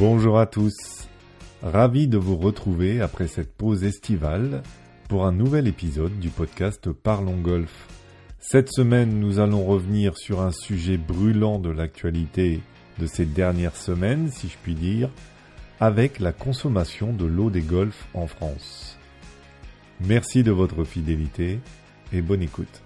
Bonjour à tous. Ravi de vous retrouver après cette pause estivale pour un nouvel épisode du podcast Parlons Golf. Cette semaine, nous allons revenir sur un sujet brûlant de l'actualité de ces dernières semaines, si je puis dire, avec la consommation de l'eau des golfs en France. Merci de votre fidélité et bonne écoute.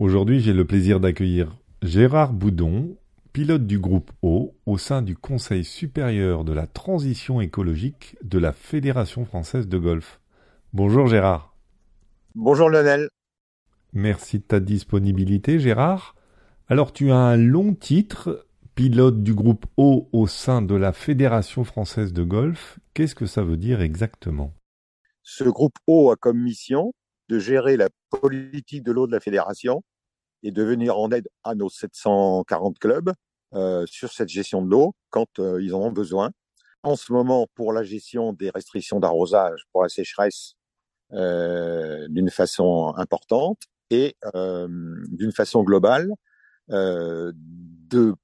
Aujourd'hui, j'ai le plaisir d'accueillir Gérard Boudon, pilote du groupe O au sein du Conseil supérieur de la transition écologique de la Fédération française de golf. Bonjour Gérard. Bonjour Lionel. Merci de ta disponibilité Gérard. Alors tu as un long titre, pilote du groupe O au sein de la Fédération française de golf. Qu'est-ce que ça veut dire exactement? Ce groupe O a comme mission de gérer la politique de l'eau de la fédération et de venir en aide à nos 740 clubs sur cette gestion de l'eau quand euh, ils en ont besoin. En ce moment, pour la gestion des restrictions d'arrosage, pour la sécheresse, euh, d'une façon importante et d'une façon globale, de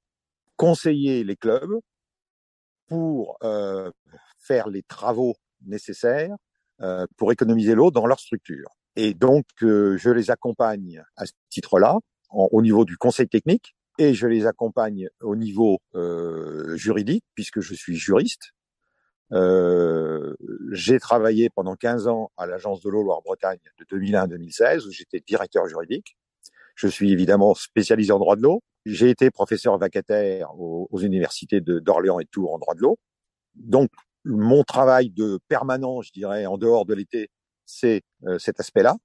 conseiller les clubs pour faire les travaux nécessaires pour économiser l'eau dans leur structure. Et donc, je les accompagne à ce titre-là, au niveau du conseil technique, et je les accompagne au niveau euh, juridique puisque je suis juriste. Euh, j'ai travaillé pendant 15 ans à l'agence de l'eau Loire-Bretagne de 2001 à 2016 où j'étais directeur juridique. Je suis évidemment spécialisé en droit de l'eau. J'ai été professeur vacataire aux, universités d'Orléans et Tours en droit de l'eau. Donc mon travail de permanent, je dirais, en dehors de l'été, c'est euh, cet aspect-là.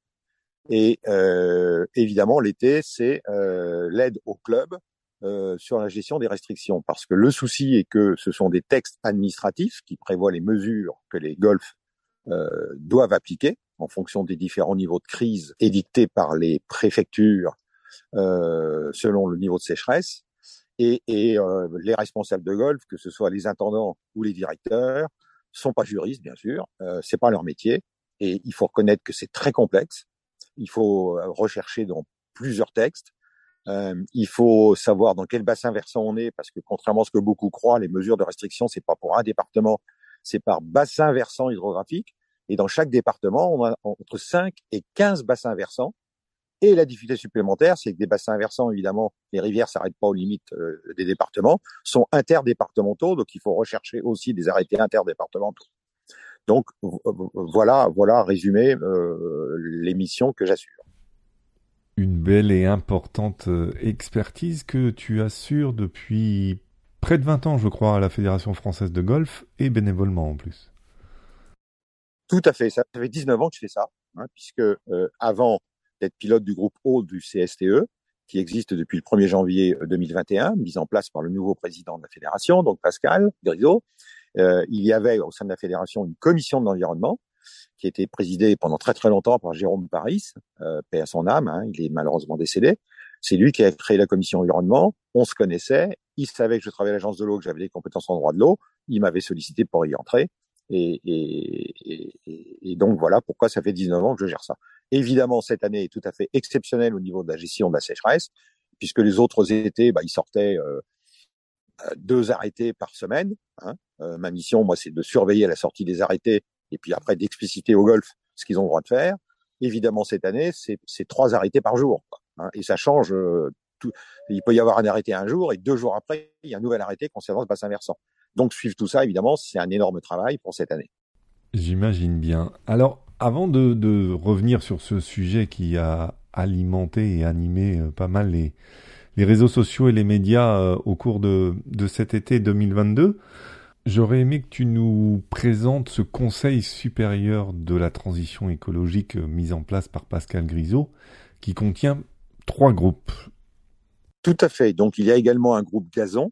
Et euh, évidemment, l'été, c'est euh, l'aide au club euh, sur la gestion des restrictions. Parce que le souci est que ce sont des textes administratifs qui prévoient les mesures que les golfs euh, doivent appliquer en fonction des différents niveaux de crise édictés par les préfectures euh, selon le niveau de sécheresse. Et, et euh, les responsables de golf, que ce soit les intendants ou les directeurs, sont pas juristes, bien sûr. C'est pas leur métier. Et il faut reconnaître que c'est très complexe il faut euh, rechercher dans plusieurs textes. Euh, il faut savoir dans quel bassin versant on est, parce que contrairement à ce que beaucoup croient, les mesures de restriction, c'est pas pour un département, c'est par bassin versant hydrographique. Et dans chaque département, on a entre 5 et 15 bassins versants. Et la difficulté supplémentaire, c'est que des bassins versants, évidemment, les rivières s'arrêtent pas aux limites euh, des départements, sont interdépartementaux, donc il faut rechercher aussi des arrêtés interdépartementaux. Donc voilà, voilà résumé euh, les missions que j'assure. Une belle et importante euh, expertise que tu assures depuis près de 20 ans, je crois, à la Fédération française de golf et bénévolement en plus. Tout à fait, ça fait 19 ans que je fais ça, hein, puisque euh, avant d'être pilote du groupe O du CSTE, qui existe depuis le 1er janvier 2021, mis en place par le nouveau président de la fédération, donc Pascal Grisot, euh, il y avait au sein de la fédération une commission de l'environnement qui était présidée pendant très très longtemps par Jérôme Paris, euh, paix à son âme, hein, il est malheureusement décédé. C'est lui qui a créé la commission environnement. On se connaissait, il savait que je travaillais à l'agence de l'eau, que j'avais des compétences en droit de l'eau. Il m'avait sollicité pour y entrer. Et, et, et, et, donc voilà pourquoi ça fait 19 ans que je gère ça. Évidemment, cette année est tout à fait exceptionnelle au niveau de la gestion de la sécheresse, puisque les autres étés, bah, ils sortaient euh, deux arrêtés par semaine. Hein. Euh, ma mission, moi, c'est de surveiller la sortie des arrêtés et puis après d'expliciter au golf ce qu'ils ont le droit de faire. Évidemment, cette année, c'est trois arrêtés par jour. Hein, et ça change. Euh, tout. Il peut y avoir un arrêté un jour et deux jours après, il y a un nouvel arrêté concernant le bassin versant. Donc, suivre tout ça, évidemment, c'est un énorme travail pour cette année. J'imagine bien. Alors, avant de, de, revenir sur ce sujet qui a alimenté et animé euh, pas mal les, les réseaux sociaux et les médias euh, au cours de, de cet été 2022. J'aurais aimé que tu nous présentes ce Conseil supérieur de la transition écologique euh, mis en place par Pascal Grisot, qui contient trois groupes. Tout à fait. Donc il y a également un groupe Gazon,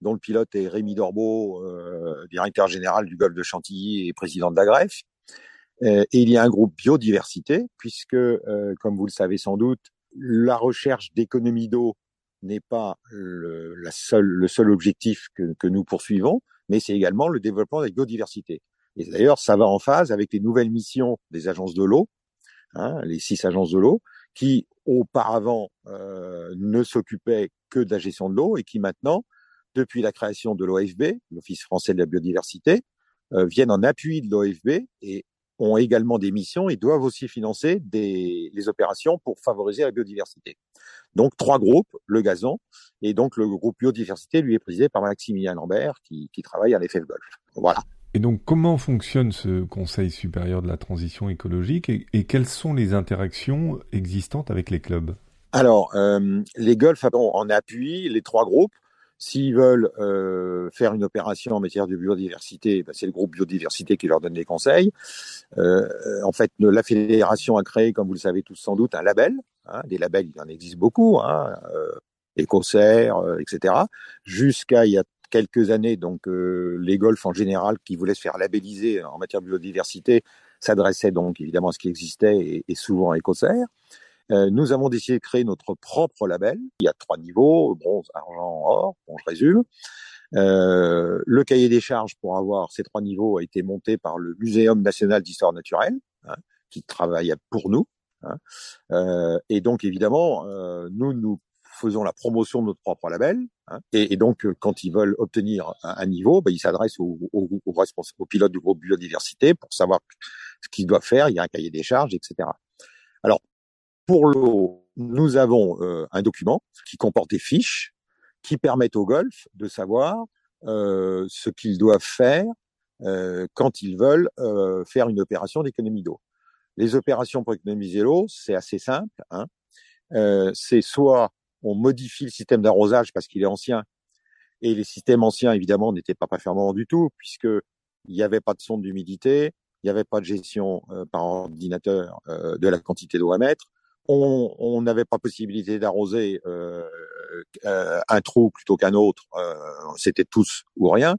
dont le pilote est Rémi Dorbeau, euh, directeur général du Golfe de Chantilly et président de la greffe. Euh, et il y a un groupe biodiversité, puisque, comme vous le savez sans doute, la recherche d'économie d'eau n'est pas le, seul objectif que nous poursuivons, mais c'est également le développement de la biodiversité. Et d'ailleurs, ça va en phase avec les nouvelles missions des agences de l'eau, hein, les six agences de l'eau, qui auparavant euh, ne s'occupaient que de la gestion de l'eau et qui maintenant depuis la création de l'OFB, l'Office français de la biodiversité, euh, viennent en appui de l'OFB et ont également des missions et doivent aussi financer des, les opérations pour favoriser la biodiversité. Donc trois groupes, le gazon, et donc le groupe biodiversité lui est présidé par Maximilien Lambert qui, qui travaille à l'EFF Golf. Voilà. Et donc comment fonctionne ce Conseil supérieur de la transition écologique et, et quelles sont les interactions existantes avec les clubs? Alors, euh, les golfs ont en appui les trois groupes. S'ils veulent euh, faire une opération en matière de biodiversité, ben c'est le groupe biodiversité qui leur donne les conseils. Euh, en fait, la fédération a créé, comme vous le savez tous sans doute, un label. Hein, des labels, il en existe beaucoup, hein, euh, Écossaire, euh, etc. Jusqu'à il y a quelques années, donc euh, les golfs en général qui voulaient se faire labelliser en matière de biodiversité s'adressaient donc évidemment à ce qui existait et, et souvent Écossaire. Euh, nous avons décidé de créer notre propre label. Il y a trois niveaux, bronze, argent, or, bon, je résume. Euh, le cahier des charges pour avoir ces trois niveaux a été monté par le Muséum national d'histoire naturelle, hein, qui travaille pour nous. Hein. Euh, et donc, évidemment, euh, nous, nous faisons la promotion de notre propre label. Hein, et, donc, quand ils veulent obtenir un, niveau, ben, ils s'adressent au, au, au, au, pilote du groupe biodiversité pour savoir ce qu'ils doivent faire. Il y a un cahier des charges, etc. Alors, pour l'eau, nous avons euh, un document qui comporte des fiches qui permettent au golf de savoir euh, ce qu'ils doivent faire euh, quand ils veulent faire une opération d'économie d'eau. Les opérations pour économiser l'eau, c'est assez simple. Hein. C'est soit on modifie le système d'arrosage parce qu'il est ancien, et les systèmes anciens, évidemment, n'étaient pas performants du tout, puisque il n'y avait pas de sonde d'humidité, il n'y avait pas de gestion par ordinateur de la quantité d'eau à mettre, on n'avait pas possibilité d'arroser euh, euh, un trou plutôt qu'un autre, euh, c'était tous ou rien.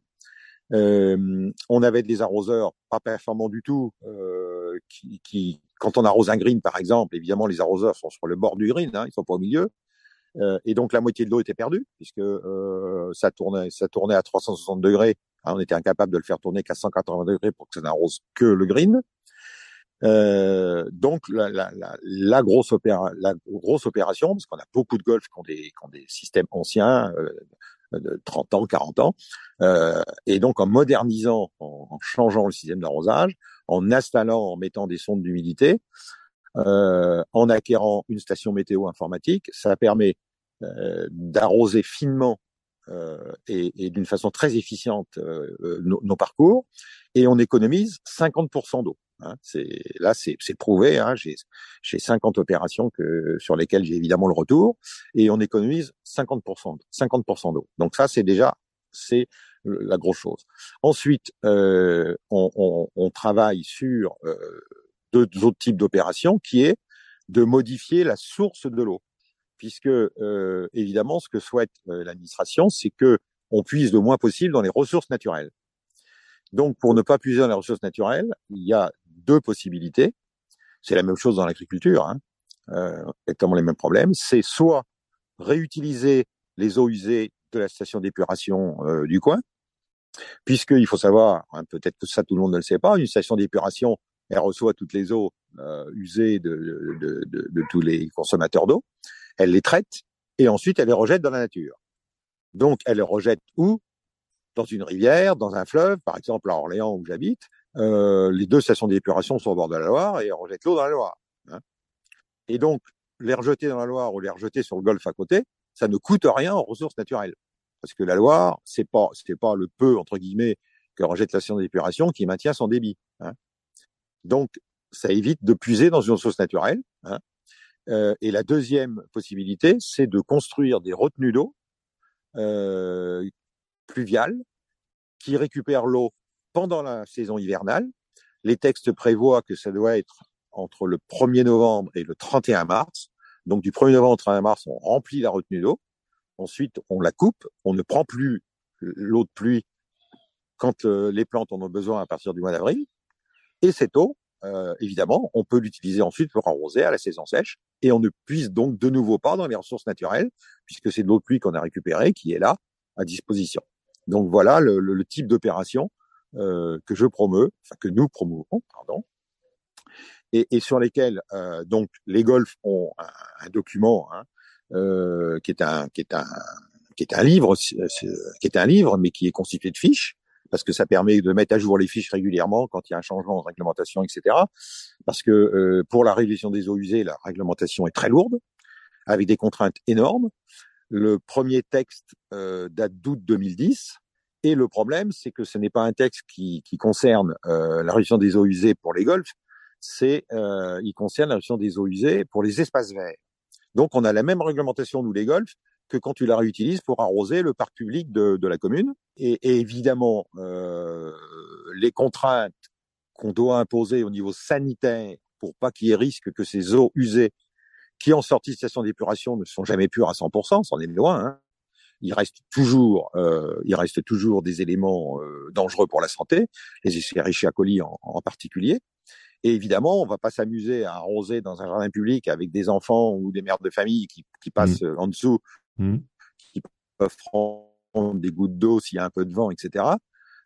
Euh, on avait des arroseurs pas performants du tout, euh, qui, qui, quand on arrose un green par exemple, évidemment les arroseurs sont sur le bord du green, hein, ils sont pas au milieu, et donc la moitié de l'eau était perdue puisque ça tournait, ça tournait à 360 degrés, hein, on était incapable de le faire tourner qu'à 180 degrés pour que ça n'arrose que le green. Euh, donc la, la, la, la, grosse opéra, la grosse opération, parce qu'on a beaucoup de golf qui ont des, qui ont des systèmes anciens euh, de 30 ans, 40 ans, euh, et donc en modernisant, en, en changeant le système d'arrosage, en installant, en mettant des sondes d'humidité, euh, en acquérant une station météo informatique, ça permet euh, d'arroser finement et, et d'une façon très efficiente nos, nos parcours, et on économise 50% d'eau. Hein, c'est là, c'est prouvé. Hein, j'ai 50 opérations que sur lesquelles j'ai évidemment le retour et on économise 50%, 50% d'eau. Donc ça, c'est déjà c'est la grosse chose. Ensuite, euh, on, on, on, travaille sur euh, deux autres types d'opérations, qui est de modifier la source de l'eau, puisque euh, évidemment, ce que souhaite euh, l'administration, c'est que on puise le moins possible dans les ressources naturelles. Donc, pour ne pas puiser dans les ressources naturelles, il y a deux possibilités. C'est la même chose dans l'agriculture, hein, euh, exactement les mêmes problèmes. C'est soit réutiliser les eaux usées de la station d'épuration euh, du coin, puisqu'il faut savoir, hein, peut-être que ça tout le monde ne le sait pas, une station d'épuration, elle reçoit toutes les eaux euh, usées de, tous les consommateurs d'eau, elle les traite et ensuite elle les rejette dans la nature. Donc elle les rejette où? Dans une rivière, dans un fleuve, par exemple à Orléans où j'habite, euh, les deux stations d'épuration sont au bord de la Loire et on rejette l'eau dans la Loire. Hein. Et donc, les rejeter dans la Loire ou les rejeter sur le golfe à côté, ça ne coûte rien aux ressources naturelles. Parce que la Loire, c'est pas, c'est pas le peu, entre guillemets, que rejette la station d'épuration qui maintient son débit. Hein. Donc, ça évite de puiser dans une ressource naturelle. Hein. Euh, et la deuxième possibilité, c'est de construire des retenues d'eau euh, pluviales qui récupèrent l'eau pendant la saison hivernale. Les textes prévoient que ça doit être entre le 1er novembre et le 31 mars. Donc du 1er novembre au 31 mars, on remplit la retenue d'eau. Ensuite, on la coupe. On ne prend plus l'eau de pluie quand euh, les plantes en ont besoin à partir du mois d'avril. Et cette eau, euh, évidemment, on peut l'utiliser ensuite pour arroser à la saison sèche. Et on ne puise donc de nouveau pas dans les ressources naturelles, puisque c'est de l'eau de pluie qu'on a récupérée qui est là à disposition. Donc voilà le, type d'opération euh, que je promeus, enfin que nous promouvons, pardon, et, et sur lesquels euh, donc les golfs ont un, un document hein, euh, qui est un qui est un qui est un livre, qui est un livre, mais qui est constitué de fiches, parce que ça permet de mettre à jour les fiches régulièrement quand il y a un changement de réglementation, etc. Parce que pour la révision des eaux usées, la réglementation est très lourde, avec des contraintes énormes. Le premier texte date d'août 2010. Et le problème, c'est que ce n'est pas un texte qui, qui concerne la révision des eaux usées pour les golfs, c'est euh, il concerne la gestion des eaux usées pour les espaces verts. Donc on a la même réglementation nous les golfs que quand tu la réutilises pour arroser le parc public de, de la commune. Et, et évidemment, euh, les contraintes qu'on doit imposer au niveau sanitaire pour pas qu'il y ait risque que ces eaux usées qui ont sorti de station d'épuration ne sont jamais pures à 100%, c'en est loin. Hein. Il reste toujours, euh, il reste toujours des éléments euh, dangereux pour la santé, les Escherichia coli en, en particulier. Et évidemment, on va pas s'amuser à arroser dans un jardin public avec des enfants ou des mères de famille qui, qui mmh. passent en dessous, mmh. qui peuvent prendre des gouttes d'eau s'il y a un peu de vent, etc.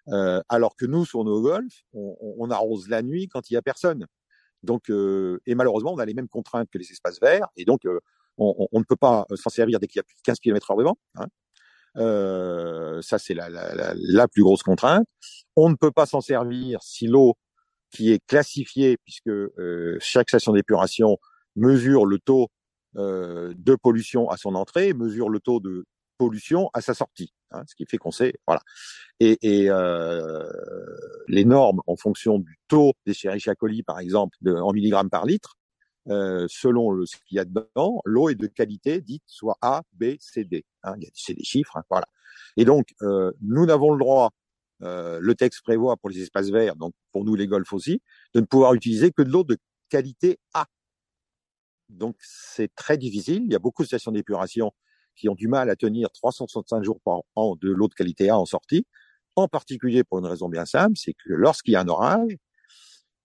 Euh, alors que nous, sur nos golfs, on, on, arrose la nuit quand il y a personne. Donc, euh, et malheureusement, on a les mêmes contraintes que les espaces verts, et donc euh, on, on, ne peut pas s'en servir dès qu'il y a plus de 15 km heure de vent. Hein. Euh, ça, c'est la, la, la, plus grosse contrainte. On ne peut pas s'en servir si l'eau qui est classifié puisque euh, chaque station d'épuration mesure le taux euh, de pollution à son entrée, mesure le taux de pollution à sa sortie, hein, ce qui fait qu'on sait, voilà. Et, et euh, les normes en fonction du taux des coli, par exemple, de, en milligrammes par litre, euh, selon le, ce qu'il y a dedans, l'eau est de qualité dite soit A, B, C, D. Hein, c'est des chiffres, hein, voilà. Et donc, euh, nous n'avons le droit euh, le texte prévoit pour les espaces verts, donc pour nous les golfs aussi, de ne pouvoir utiliser que de l'eau de qualité A. Donc c'est très difficile. Il y a beaucoup de stations d'épuration qui ont du mal à tenir 365 jours par an de l'eau de qualité A en sortie, en particulier pour une raison bien simple, c'est que lorsqu'il y a un orage,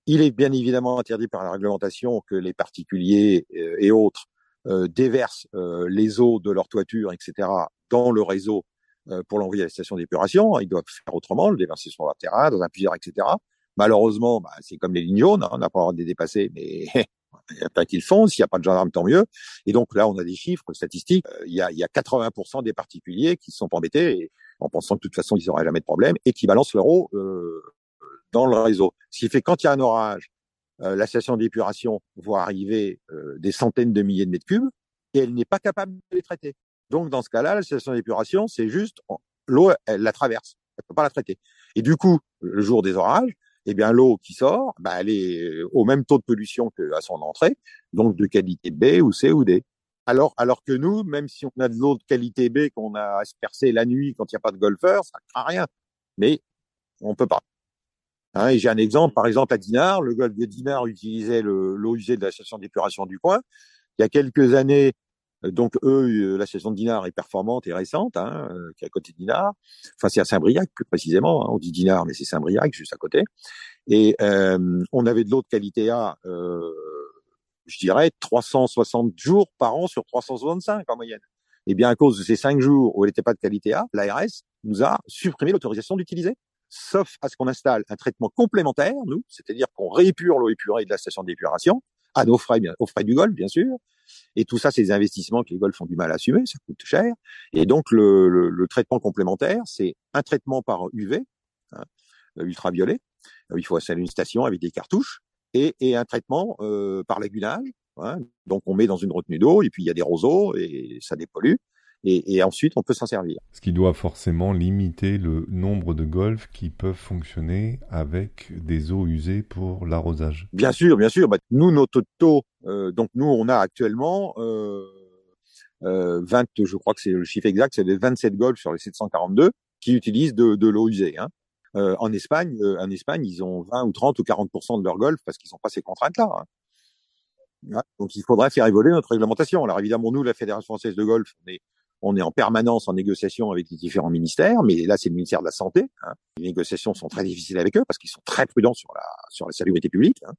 il est bien évidemment interdit par la réglementation que les particuliers euh, et autres euh, déversent les eaux de leur toiture, etc., dans le réseau euh, pour l'envoyer à la station d'épuration. Ils doivent faire autrement, le déverser sur leur terrain, dans un puiseur, etc. Malheureusement, bah, c'est comme les lignes jaunes, hein, on n'a pas le droit de les dépasser, mais il y a pas qu'ils le font. S'il n'y a pas de gendarme, tant mieux. Et donc là, on a des chiffres statistiques. Euh, il, y a, y a 80% des particuliers qui se sont embêtés en pensant que de toute façon, ils n'auraient jamais de problème et qui balancent leur eau euh, dans le réseau. Ce qui fait quand il y a un orage, euh, la station d'épuration voit arriver des centaines de milliers de mètres cubes et elle n'est pas capable de les traiter. Donc, dans ce cas-là, la station d'épuration, c'est juste l'eau, elle la traverse. Elle peut pas la traiter. Et du coup, le jour des orages, eh bien, l'eau qui sort, bah, elle est au même taux de pollution qu'à son entrée, donc de qualité B ou C ou D. Alors, alors que nous, même si on a de l'eau de qualité B qu'on a aspercé la nuit quand il n'y a pas de golfeur, ça craint rien. Mais on peut pas. Hein, et j'ai un exemple, par exemple à Dinard, le golf de Dinard utilisait l'eau usée de la station d'épuration du coin. Il y a quelques années, euh, donc eux, euh, la station de Dinard est performante et récente, hein, euh, qui est à côté de Dinard. Enfin, c'est à Saint-Briac plus précisément. Hein. On dit Dinard, mais c'est Saint-Briac juste à côté. Et euh, on avait de l'eau de qualité A, euh, je dirais 360 jours par an sur 365 en moyenne. Et bien à cause de ces cinq jours où elle n'était pas de qualité A, l'ARS nous a supprimé l'autorisation d'utiliser, sauf à ce qu'on installe un traitement complémentaire, nous, c'est-à-dire qu'on réépure l'eau épurée de la station d'épuration à nos frais, aux frais du golf, bien sûr, et tout ça, c'est des investissements que les golfs ont du mal à assumer, ça coûte cher. Et donc, le, le, le traitement complémentaire, c'est un traitement par UV, hein, ultraviolet. Il faut installer une station avec des cartouches et, et un traitement euh, par lagunage. Hein. Donc, on met dans une retenue d'eau et puis il y a des roseaux et ça dépollue et, et ensuite on peut s'en servir. Ce qui doit forcément limiter le nombre de golfs qui peuvent fonctionner avec des eaux usées pour l'arrosage. Bien sûr, bien sûr. Bah, nous, notre taux, euh, donc nous, on a actuellement euh, euh, 20, je crois que c'est le chiffre exact, c'est les 27 golfs sur les 742 qui utilisent de, de l'eau usée. Hein. Euh, en Espagne, euh, en Espagne, ils ont 20 ou 30 ou 40 de leurs golfs parce qu'ils n'ont pas ces contraintes-là. Hein. Donc il faudrait faire évoluer notre réglementation. Alors évidemment, nous, la Fédération française de golf, on est on est en permanence en négociation avec les différents ministères, mais là c'est le ministère de la Santé. Hein. Les négociations sont très difficiles avec eux parce qu'ils sont très prudents sur la sur la salubrité publique. Hein.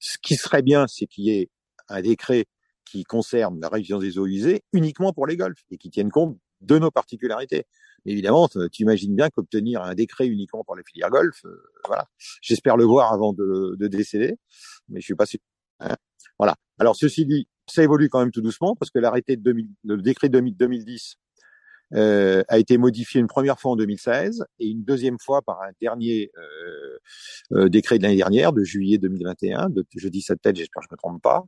Ce qui serait bien, c'est qu'il y ait un décret qui concerne la révision des eaux usées uniquement pour les golfs et qui tienne compte de nos particularités. Évidemment, tu imagines bien qu'obtenir un décret uniquement pour les filières golf, euh, voilà. J'espère le voir avant de, de, décéder, mais je suis pas sûr. Hein. Voilà. Alors ceci dit, ça évolue quand même tout doucement parce que l'arrêté de 2000, le décret 2010 euh, a été modifié une première fois en 2016 et une deuxième fois par un dernier euh, décret de l'année dernière, de juillet 2021. De, je dis cette tête, j'espère que je me trompe pas.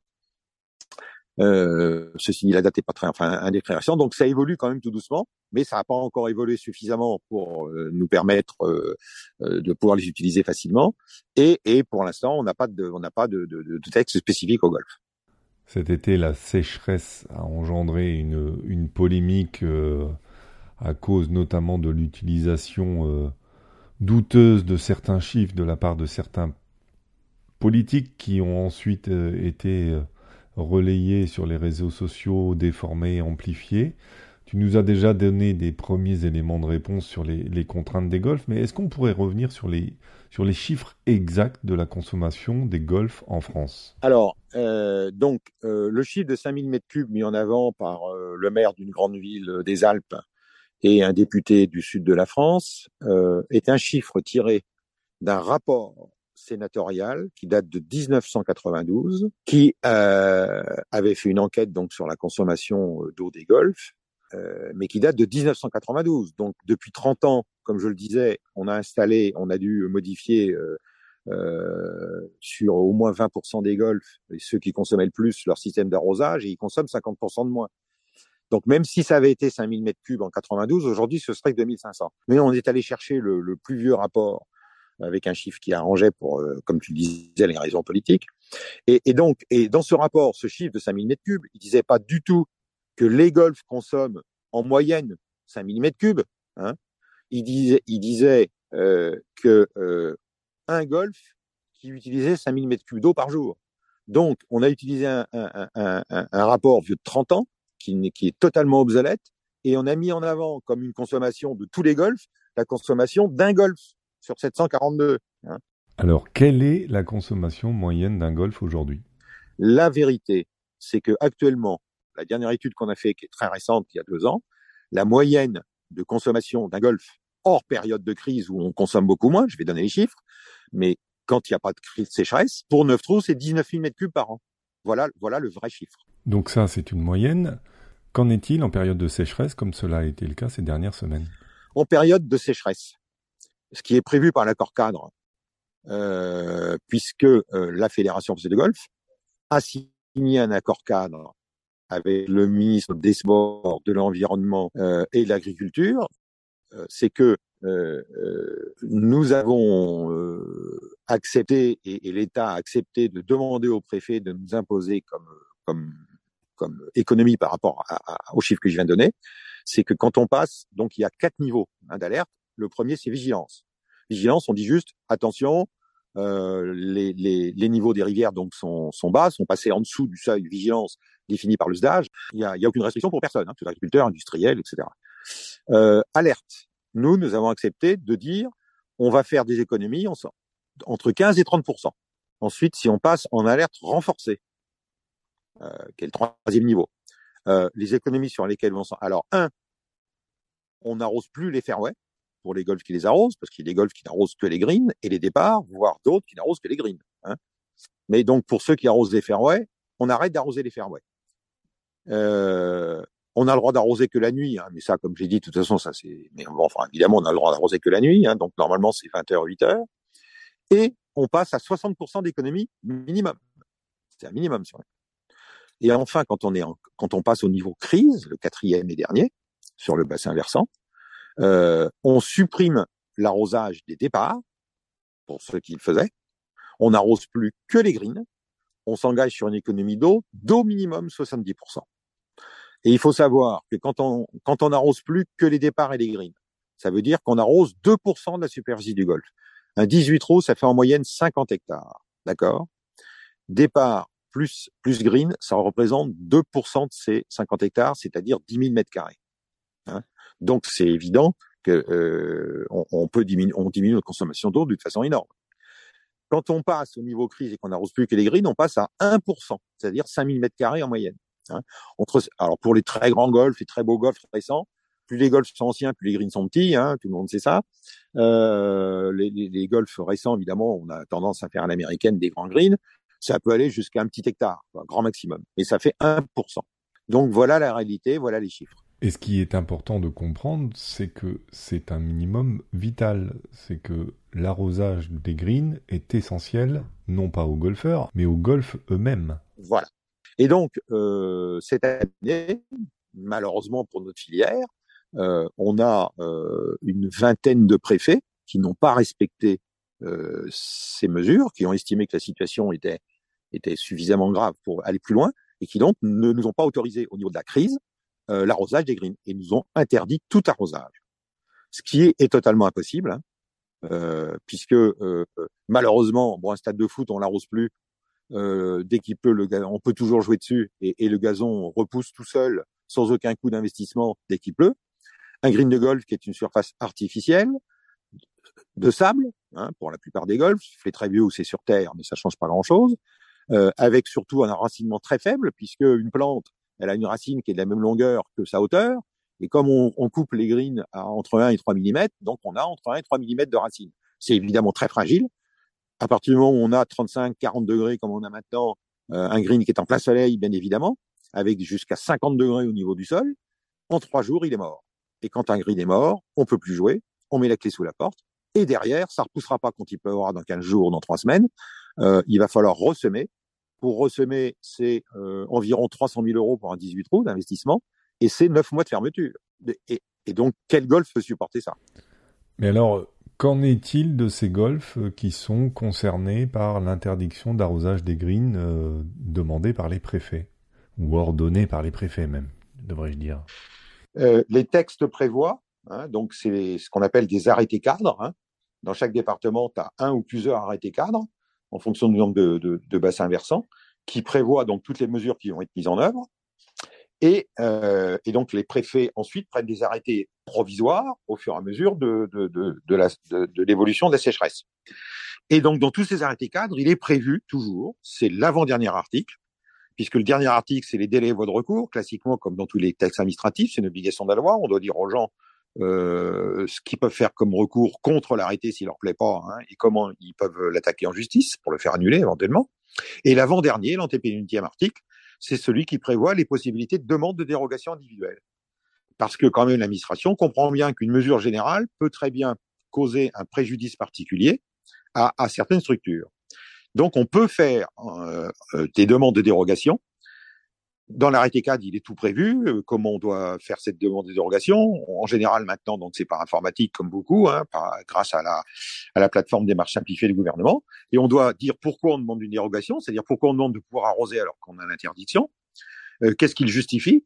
Euh, ceci dit, la date est pas très, enfin, un décret récent. Donc, ça évolue quand même tout doucement, mais ça n'a pas encore évolué suffisamment pour euh, nous permettre euh, de pouvoir les utiliser facilement. Et, et pour l'instant, on n'a pas de, on n'a pas de, de, de, texte spécifique au golf. Cet été, la sécheresse a engendré une, polémique à cause notamment de l'utilisation douteuse de certains chiffres de la part de certains politiques qui ont ensuite été relayés sur les réseaux sociaux, déformés, amplifiés. Tu nous as déjà donné des premiers éléments de réponse sur les, contraintes des golfs, mais est-ce qu'on pourrait revenir sur les, sur les chiffres exacts de la consommation des golfs en France. Alors, euh, donc, euh, le chiffre de 5000 m3 mis en avant par euh, le maire d'une grande ville des Alpes et un député du sud de la France est un chiffre tiré d'un rapport sénatoriale qui date de 1992, qui euh, avait fait une enquête donc sur la consommation euh, d'eau des golfs, euh, mais qui date de 1992. Donc depuis 30 ans, comme je le disais, on a installé, on a dû modifier euh, euh sur au moins 20% des golfs, ceux qui consommaient le plus leur système d'arrosage, et ils consomment 50% de moins. Donc même si ça avait été 5000 mètres cubes en 92, aujourd'hui ce serait que 2500. Mais on est allé chercher le, le plus vieux rapport avec un chiffre qui arrangeait pour, euh, comme tu le disais, les raisons politiques. Et, et, donc, et dans ce rapport, ce chiffre de 5000 mètres cubes, il disait pas du tout que les golfs consomment en moyenne 5000 mètres cubes. Hein. Il disait, il disait euh, que euh, un golf qui utilisait 5000 mètres cubes d'eau par jour. Donc, on a utilisé un, un, un, un, rapport vieux de 30 ans qui, qui est totalement obsolète et on a mis en avant comme une consommation de tous les golfs la consommation d'un golf sur 742. Hein. Alors, quelle est la consommation moyenne d'un golf aujourd'hui? La vérité, c'est que actuellement, la dernière étude qu'on a fait, qui est très récente, il y a deux ans, la moyenne de consommation d'un golf hors période de crise où on consomme beaucoup moins, je vais donner les chiffres, mais quand il n'y a pas de crise de sécheresse, pour 9 trous, c'est 19 000 mètres cubes par an. Voilà, voilà le vrai chiffre. Donc ça, c'est une moyenne. Qu'en est-il en période de sécheresse, comme cela a été le cas ces dernières semaines? En période de sécheresse, ce qui est prévu par l'accord cadre, euh, puisque euh, la Fédération française de golf a signé un accord cadre avec le ministre des Sports, de l'Environnement euh, et de l'Agriculture, euh, c'est que euh, nous avons accepté et, et l'État a accepté de demander au préfet de nous imposer comme comme comme économie par rapport à, à, aux chiffres que je viens de donner, c'est que quand on passe, donc il y a quatre niveaux hein, d'alerte. Le premier, c'est vigilance. Vigilance, on dit juste attention, euh, les, les, les, niveaux des rivières donc sont, sont bas, sont passés en dessous du seuil de vigilance défini par le. Il y a, aucune restriction pour personne, hein, tout agriculteur, industriel, etc. Euh, alerte. Nous, nous avons accepté de dire on va faire des économies entre 15 et 30% Ensuite, si on passe en alerte renforcée, euh, qui est le troisième niveau, euh, les économies sur lesquelles on s'en... Alors, un, on n'arrose plus les fairways, pour les golfs qui les arrosent, parce qu'il y a des golfs qui n'arrosent que les greens, et les départs, voire d'autres qui n'arrosent que les greens. Hein. Mais donc, pour ceux qui arrosent les fairways, on arrête d'arroser les fairways. Euh, on a le droit d'arroser que la nuit, hein, mais ça, comme j'ai dit, de toute façon, ça c'est. Mais enfin, évidemment, on a le droit d'arroser que la nuit, hein, donc normalement c'est 20h, 8h. Et on passe à 60% d'économie minimum. C'est un minimum sur Et enfin, quand on est en... quand on passe au niveau crise, le quatrième et dernier, sur le bassin versant, euh, on supprime l'arrosage des départs, pour ceux qui le faisaient. On n'arrose plus que les greens. On s'engage sur une économie d'eau d'au minimum 70%. Et il faut savoir que quand on, quand on n'arrose plus que les départs et les greens, ça veut dire qu'on arrose 2% de la superficie du golf. Un 18 trous, ça fait en moyenne 50 hectares. D'accord? Départ plus, plus green, ça représente 2% de ces 50 hectares, c'est-à-dire 10 000 mètres carrés. Hein? Donc c'est évident que euh, on, peut diminuer, on diminue notre consommation d'eau d'une façon énorme. Quand on passe au niveau crise et qu'on n'arrose plus que les greens, on passe à 1%, c'est-à-dire 5000 mètres carrés en moyenne. Hein. Entre, alors pour les très grands golfs, les très beaux golfs récents, plus les golfs sont anciens, plus les greens sont petits, hein, tout le monde sait ça. Euh, les, les, les, golfs récents, évidemment, on a tendance à faire à l'américaine des grands greens. Ça peut aller jusqu'à un petit hectare, un grand maximum, et ça fait 1%. Donc voilà la réalité, voilà les chiffres. Et ce qui est important de comprendre, c'est que c'est un minimum vital. C'est que l'arrosage des greens est essentiel, non pas aux golfeurs, mais aux golfs eux-mêmes. Voilà. Et donc, euh, cette année, malheureusement pour notre filière, euh, on a euh, une vingtaine de préfets qui n'ont pas respecté euh, ces mesures, qui ont estimé que la situation était, était suffisamment grave pour aller plus loin, et qui donc ne nous ont pas autorisé au niveau de la crise euh, l'arrosage des greens et nous ont interdit tout arrosage, ce qui est, totalement impossible, hein, euh, puisque malheureusement, bon, un stade de foot on l'arrose plus. Euh, dès qu'il peut, le on peut toujours jouer dessus et, le gazon repousse tout seul sans aucun coût d'investissement dès qu'il pleut. Un green de golf qui est une surface artificielle de sable hein, pour la plupart des golfs, fait très vieux c'est sur terre, mais ça change pas grand-chose. Euh, avec surtout un enracinement très faible puisque une plante elle a une racine qui est de la même longueur que sa hauteur. Et comme on, on coupe les greens à entre 1 et 3 mm, donc on a entre 1 et 3 mm de racine. C'est évidemment très fragile. À partir du moment où on a 35, 40 degrés comme on a maintenant, euh, un green qui est en plein soleil, bien évidemment, avec jusqu'à 50 degrés au niveau du sol, en trois jours, il est mort. Et quand un green est mort, on peut plus jouer, on met la clé sous la porte, et derrière, ça repoussera pas quand il pleuvra dans 15 jours, dans trois semaines. Euh, il va falloir ressemer pour ressemer, c'est euh, environ 300 000 euros pour un 18 trous d'investissement, et c'est 9 mois de fermeture. Et, et, donc, quel golf peut supporter ça? Mais alors, qu'en est-il de ces golfs qui sont concernés par l'interdiction d'arrosage des greens euh, demandée par les préfets, ou ordonnée par les préfets même, devrais-je dire? Euh, Les textes prévoient, hein, donc c'est ce qu'on appelle des arrêtés cadres. Hein. Dans chaque département, tu as un ou plusieurs arrêtés cadres en fonction du nombre de, bassins versants, qui prévoit donc toutes les mesures qui vont être mises en œuvre. Et, euh, et donc les préfets ensuite prennent des arrêtés provisoires au fur et à mesure de, de, de, de l'évolution de, la sécheresse. Et donc dans tous ces arrêtés cadres, il est prévu toujours, c'est l'avant-dernier article, puisque le dernier article, c'est les délais et voies de recours. Classiquement, comme dans tous les textes administratifs, c'est une obligation de la loi. On doit dire aux gens euh, ce qu'ils peuvent faire comme recours contre l'arrêté s'il leur plaît pas, hein, et comment ils peuvent l'attaquer en justice pour le faire annuler éventuellement. Et l'avant-dernier, l'antépénultième article, c'est celui qui prévoit les possibilités de demande de dérogation individuelle. Parce que quand même l'administration comprend bien qu'une mesure générale peut très bien causer un préjudice particulier à, certaines structures. Donc on peut faire euh, euh des demandes de dérogation dans l'arrêté cadre, il est tout prévu. Euh, comment on doit faire cette demande de dérogation En général, maintenant, donc c'est par informatique comme beaucoup, hein, par, grâce à la, à la plateforme des marches simplifiées du gouvernement. Et on doit dire pourquoi on demande une dérogation, c'est-à-dire pourquoi on demande de pouvoir arroser alors qu'on a l'interdiction. Euh, Qu'est-ce qu'il justifie?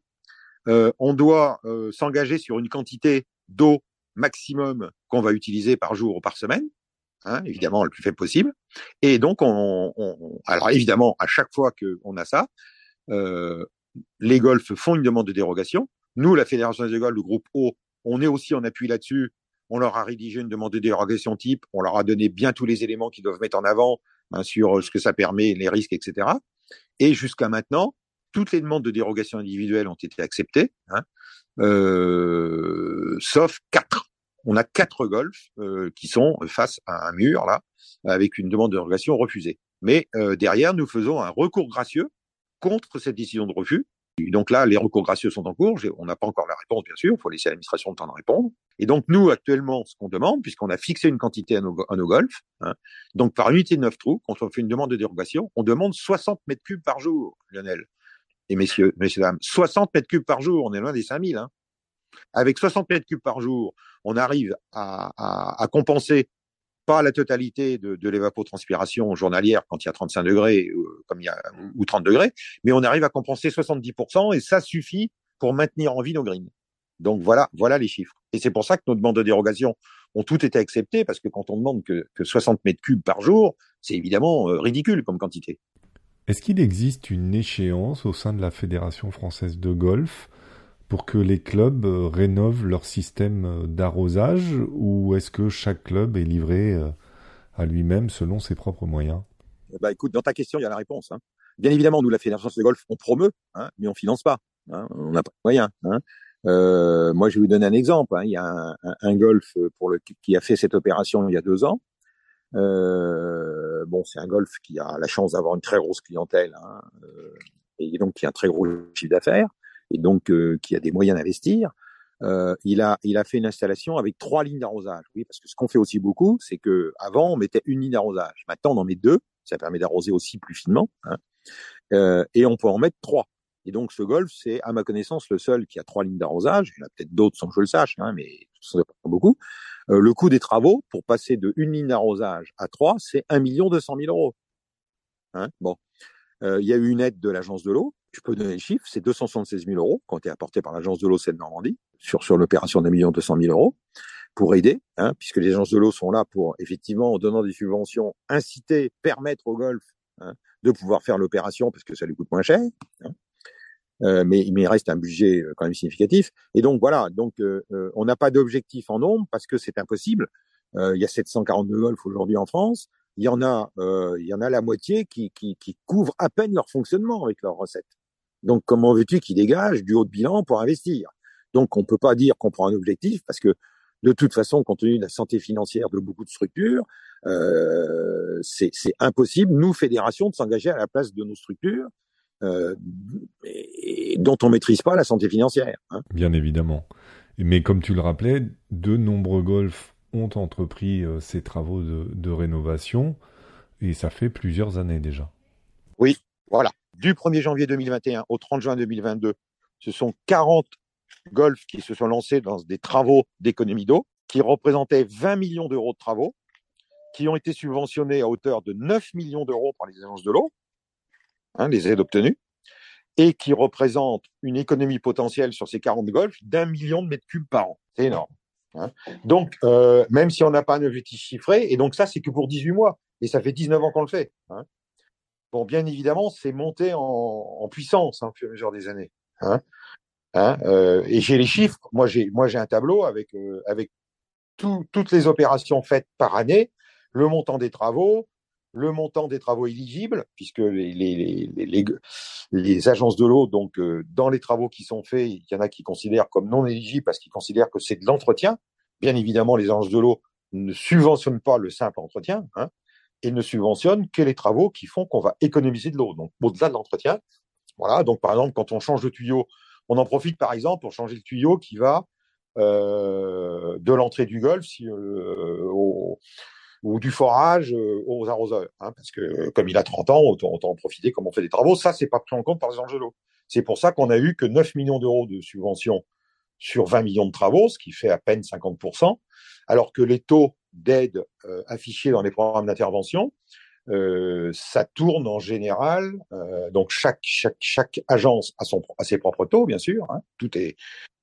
Euh, On doit euh, s'engager sur une quantité d'eau maximum qu'on va utiliser par jour ou par semaine. Hein, évidemment le plus faible possible. Et donc, on, on, alors évidemment, à chaque fois qu'on a ça, euh, les golfs font une demande de dérogation. Nous, la Fédération des golfs, le groupe O, on est aussi en appui là-dessus. On leur a rédigé une demande de dérogation type. On leur a donné bien tous les éléments qu'ils doivent mettre en avant hein, sur ce que ça permet, les risques, etc. Et jusqu'à maintenant, toutes les demandes de dérogation individuelles ont été acceptées, hein, euh, sauf quatre. On a quatre golfs euh, qui sont face à un mur là, avec une demande de dérogation refusée. Mais euh, derrière, nous faisons un recours gracieux contre cette décision de refus. Donc là, les recours gracieux sont en cours. On n'a pas encore la réponse, bien sûr. Il faut laisser l'administration le temps de répondre. Et donc nous, actuellement, ce qu'on demande, puisqu'on a fixé une quantité à nos, à nos golfs, hein, donc par unité de neuf trous, quand on fait une demande de dérogation, on demande 60 mètres cubes par jour, Lionel. Et messieurs, messieurs, dames, 60 mètres cubes par jour, on est loin des 5000. Hein. Avec 60 mètres cubes par jour, on arrive à, à, à compenser pas la totalité de, l'évapotranspiration journalière quand il y a 35 degrés euh, ou 30 degrés, mais on arrive à compenser 70% et ça suffit pour maintenir en vie nos greens. Donc voilà, voilà les chiffres. Et c'est pour ça que nos demandes de dérogation ont toutes été acceptées parce que quand on demande que, que 60 mètres cubes par jour, c'est évidemment euh, ridicule comme quantité. Est-ce qu'il existe une échéance au sein de la Fédération française de golf pour que les clubs euh, rénovent leur système euh, d'arrosage ou est-ce que chaque club est livré euh, à lui-même selon ses propres moyens? Bah écoute, dans ta question, il y a la réponse. Hein. Bien évidemment, nous, la Fédération de golf, on promeut, hein, mais on finance pas. Hein, on n'a pas de moyens. Moi, je vais vous donner un exemple. Il y a un, golf qui a fait cette opération il y a deux ans. Bon, c'est un golf qui a la chance d'avoir une très grosse clientèle et donc qui a un très gros chiffre d'affaires. Et donc qui a des moyens d'investir, il a il a fait une installation avec trois lignes d'arrosage. Oui, parce que ce qu'on fait aussi beaucoup, c'est que avant on mettait une ligne d'arrosage. Maintenant on en met deux, ça permet d'arroser aussi plus finement, hein, et on peut en mettre trois. Et donc ce golf, c'est à ma connaissance le seul qui a trois lignes d'arrosage. Il y en a peut-être d'autres sans que je le sache, hein, mais n'est pas beaucoup. Euh, le coût des travaux pour passer de une ligne d'arrosage à trois, c'est un million deux cent mille euros. Hein bon, euh, il y a eu une aide de l'agence de l'eau. Je peux donner le chiffre, c'est 276 000 euros qui ont été apportés par l'agence de l'eau Seine-Normandie sur sur l'opération d'un million deux cent mille euros pour aider, hein, puisque les agences de l'eau sont là pour effectivement en donnant des subventions inciter, permettre au golf hein, de pouvoir faire l'opération parce que ça lui coûte moins cher. Hein. Euh, mais, il reste un budget euh, quand même significatif. Et donc voilà, donc euh, on n'a pas d'objectif en nombre parce que c'est impossible. il y a 742 golfs aujourd'hui en France. Il y en a, il y en a la moitié qui, qui, qui couvrent à peine leur fonctionnement avec leurs recettes. Donc comment veux-tu qu'ils dégagent du haut de bilan pour investir? Donc on peut pas dire qu'on prend un objectif parce que de toute façon, compte tenu de la santé financière de beaucoup de structures, euh, c'est impossible, nous, fédérations, de s'engager à la place de nos structures euh, et dont on maîtrise pas la santé financière. Hein. Bien évidemment. Mais comme tu le rappelais, de nombreux golfs ont entrepris euh, ces travaux de, de, rénovation et ça fait plusieurs années déjà. Oui, voilà. Du 1er janvier 2021 au 30 juin 2022, ce sont 40 golfs qui se sont lancés dans des travaux d'économie d'eau qui représentaient 20 millions d'euros de travaux, qui ont été subventionnés à hauteur de 9 millions d'euros par les agences de l'eau, hein, les aides obtenues, et qui représentent une économie potentielle sur ces 40 golfs d'un million de mètres cubes par an. C'est énorme. Hein. Donc, euh, même si on n'a pas un objectif chiffré, et donc ça, c'est que pour 18 mois, et ça fait 19 ans qu'on le fait. Hein. Bon, bien évidemment, c'est monté en, puissance hein, au fur et à mesure des années. Hein. Hein, euh, et j'ai les chiffres. Moi, j'ai moi j'ai un tableau avec euh, avec toutes les opérations faites par année, le montant des travaux, le montant des travaux éligibles, puisque les, les, les, les agences de l'eau, donc euh, dans les travaux qui sont faits, il y en a qui considèrent comme non éligibles parce qu'ils considèrent que c'est de l'entretien. Bien évidemment, les agences de l'eau ne subventionnent pas le simple entretien, hein, et ne subventionnent que les travaux qui font qu'on va économiser de l'eau. Donc au-delà de l'entretien, voilà. Donc par exemple, quand on change de tuyau, on en profite par exemple pour changer le tuyau qui va euh, de l'entrée du golf si, euh, ou du forage euh, aux arroseurs. Hein, parce que comme il a 30 ans, autant, en profiter comme on fait des travaux. Ça, c'est pas pris en compte par les Angelo. C'est pour ça qu'on a eu que 9 millions d'euros de subventions sur 20 millions de travaux, ce qui fait à peine 50%, alors que les taux d'aide euh, affichés dans les programmes d'intervention, euh, ça tourne en général. Euh, donc chaque chaque chaque agence a son a ses propres taux, bien sûr. Hein, tout est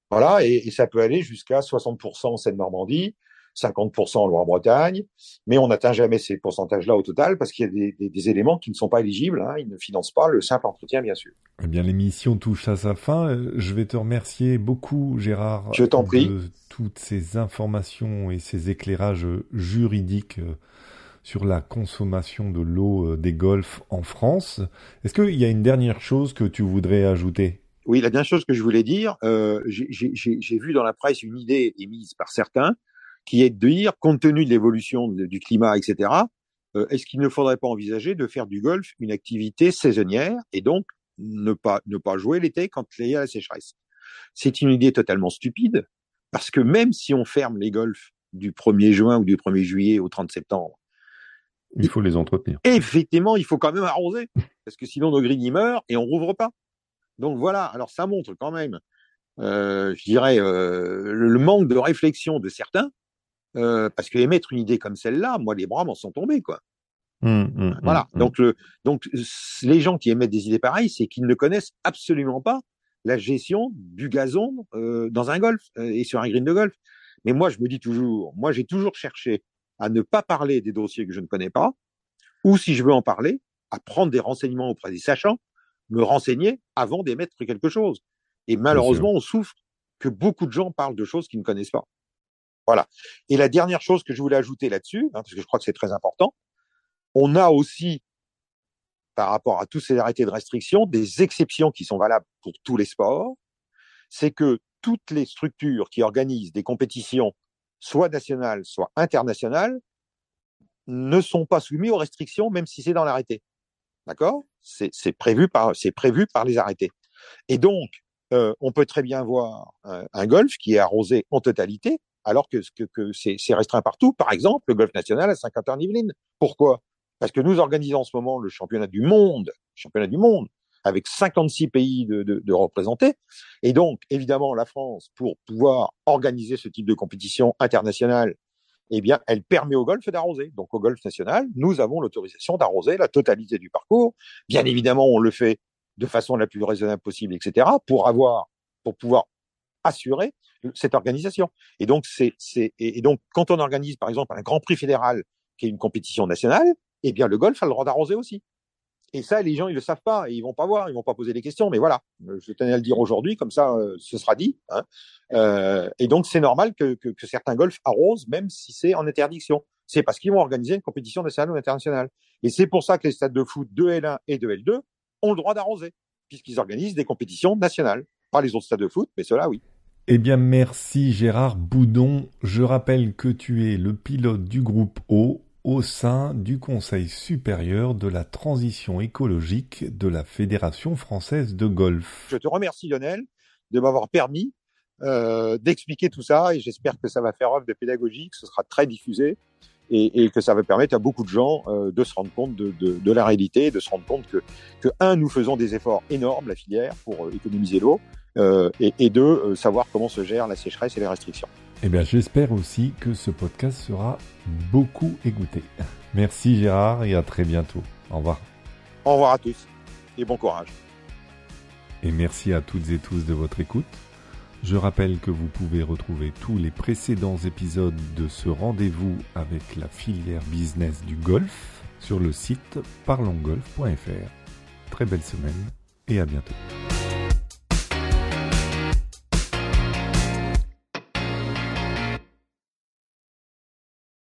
voilà, et, et ça peut aller jusqu'à 60% en Seine-Normandie, 50% en Loire-Bretagne, mais on n'atteint jamais ces pourcentages-là au total parce qu'il y a des, des, des, éléments qui ne sont pas éligibles. Hein, ils ne financent pas le simple entretien, bien sûr. Eh bien, l'émission touche à sa fin. Euh, je vais te remercier beaucoup, Gérard. Je t'en prie. De toutes ces informations et ces éclairages juridiques euh, sur la consommation de l'eau euh, des golfs en France. Est-ce qu'il y a une dernière chose que tu voudrais ajouter? Oui, la dernière chose que je voulais dire, euh, j'ai vu dans la presse une idée émise par certains qui est de dire, compte tenu de l'évolution du climat, etc., euh, est-ce qu'il ne faudrait pas envisager de faire du golf une activité saisonnière et donc ne pas, ne pas jouer l'été quand il y a la sécheresse? C'est une idée totalement stupide parce que même si on ferme les golfs du 1er juin ou du 1er juillet au 30 septembre, il faut les entretenir. Effectivement, il faut quand même arroser parce que sinon nos grilles meurent et on rouvre pas. Donc voilà, alors ça montre quand même, euh, je dirais, euh, le manque de réflexion de certains euh, parce que émettre une idée comme celle-là, moi, les bras m'en sont tombés, quoi. Mmh, mmh, voilà. Mmh, donc, le, donc, les gens qui émettent des idées pareilles, c'est qu'ils ne connaissent absolument pas la gestion du gazon euh, dans un golf euh, et sur un green de golf. Mais moi, je me dis toujours, moi, j'ai toujours cherché à ne pas parler des dossiers que je ne connais pas, ou si je veux en parler, à prendre des renseignements auprès des sachants, me renseigner avant d'émettre quelque chose. Et malheureusement, on souffre que beaucoup de gens parlent de choses qu'ils ne connaissent pas. Voilà. Et la dernière chose que je voulais ajouter là-dessus, hein, parce que je crois que c'est très important, on a aussi, par rapport à tous ces arrêtés de restriction, des exceptions qui sont valables pour tous les sports. C'est que toutes les structures qui organisent des compétitions, soit nationales, soit internationales, ne sont pas soumises aux restrictions, même si c'est dans l'arrêté. D'accord? C'est prévu par prévu par les arrêtés. Et donc, euh, on peut très bien voir un, golf qui est arrosé en totalité, alors que, que, que c'est restreint partout. Par exemple, le golf national à Saint-Quentin-Yvelines. Pourquoi? Parce que nous organisons en ce moment le championnat du monde, championnat du monde, avec 56 pays de, de, de, représentés. Et donc, évidemment, la France, pour pouvoir organiser ce type de compétition internationale, eh bien, elle permet au golf d'arroser. Donc, au golf national, nous avons l'autorisation d'arroser la totalité du parcours. Bien évidemment, on le fait de façon la plus raisonnable possible, etc., pour avoir, pour pouvoir assurer cette organisation. Et donc, c'est, c'est, et donc, quand on organise, par exemple, un Grand Prix fédéral, qui est une compétition nationale, eh bien, le golf a le droit d'arroser aussi. Et ça, les gens, ils le savent pas, et ils vont pas voir, ils vont pas poser des questions. Mais voilà, euh, je tenais à le dire aujourd'hui, comme ça, euh, ce sera dit. Hein. Euh, et donc, c'est normal que, que, que, certains golfs arrosent, même si c'est en interdiction. C'est parce qu'ils vont organiser une compétition nationale ou internationale. Et c'est pour ça que les stades de foot de L1 et de L2 ont le droit d'arroser, puisqu'ils organisent des compétitions nationales. Pas les autres stades de foot, mais ceux-là, oui. Eh bien, merci Gérard Boudon. Je rappelle que tu es le pilote du groupe O au sein du Conseil supérieur de la transition écologique de la Fédération française de golf. Je te remercie Lionel de m'avoir permis euh, d'expliquer tout ça et j'espère que ça va faire œuvre de pédagogie, que ce sera très diffusé et, et que ça va permettre à beaucoup de gens euh, de se rendre compte de, la réalité, de se rendre compte que, que, un, nous faisons des efforts énormes, la filière, pour euh, économiser l'eau, et, et deux, euh, savoir comment se gère la sécheresse et les restrictions. Eh bien, j'espère aussi que ce podcast sera beaucoup écouté. Merci Gérard et à très bientôt. Au revoir. Au revoir à tous et bon courage. Et merci à toutes et tous de votre écoute. Je rappelle que vous pouvez retrouver tous les précédents épisodes de ce rendez-vous avec la filière business du golf sur le site parlongolf.fr. Très belle semaine et à bientôt.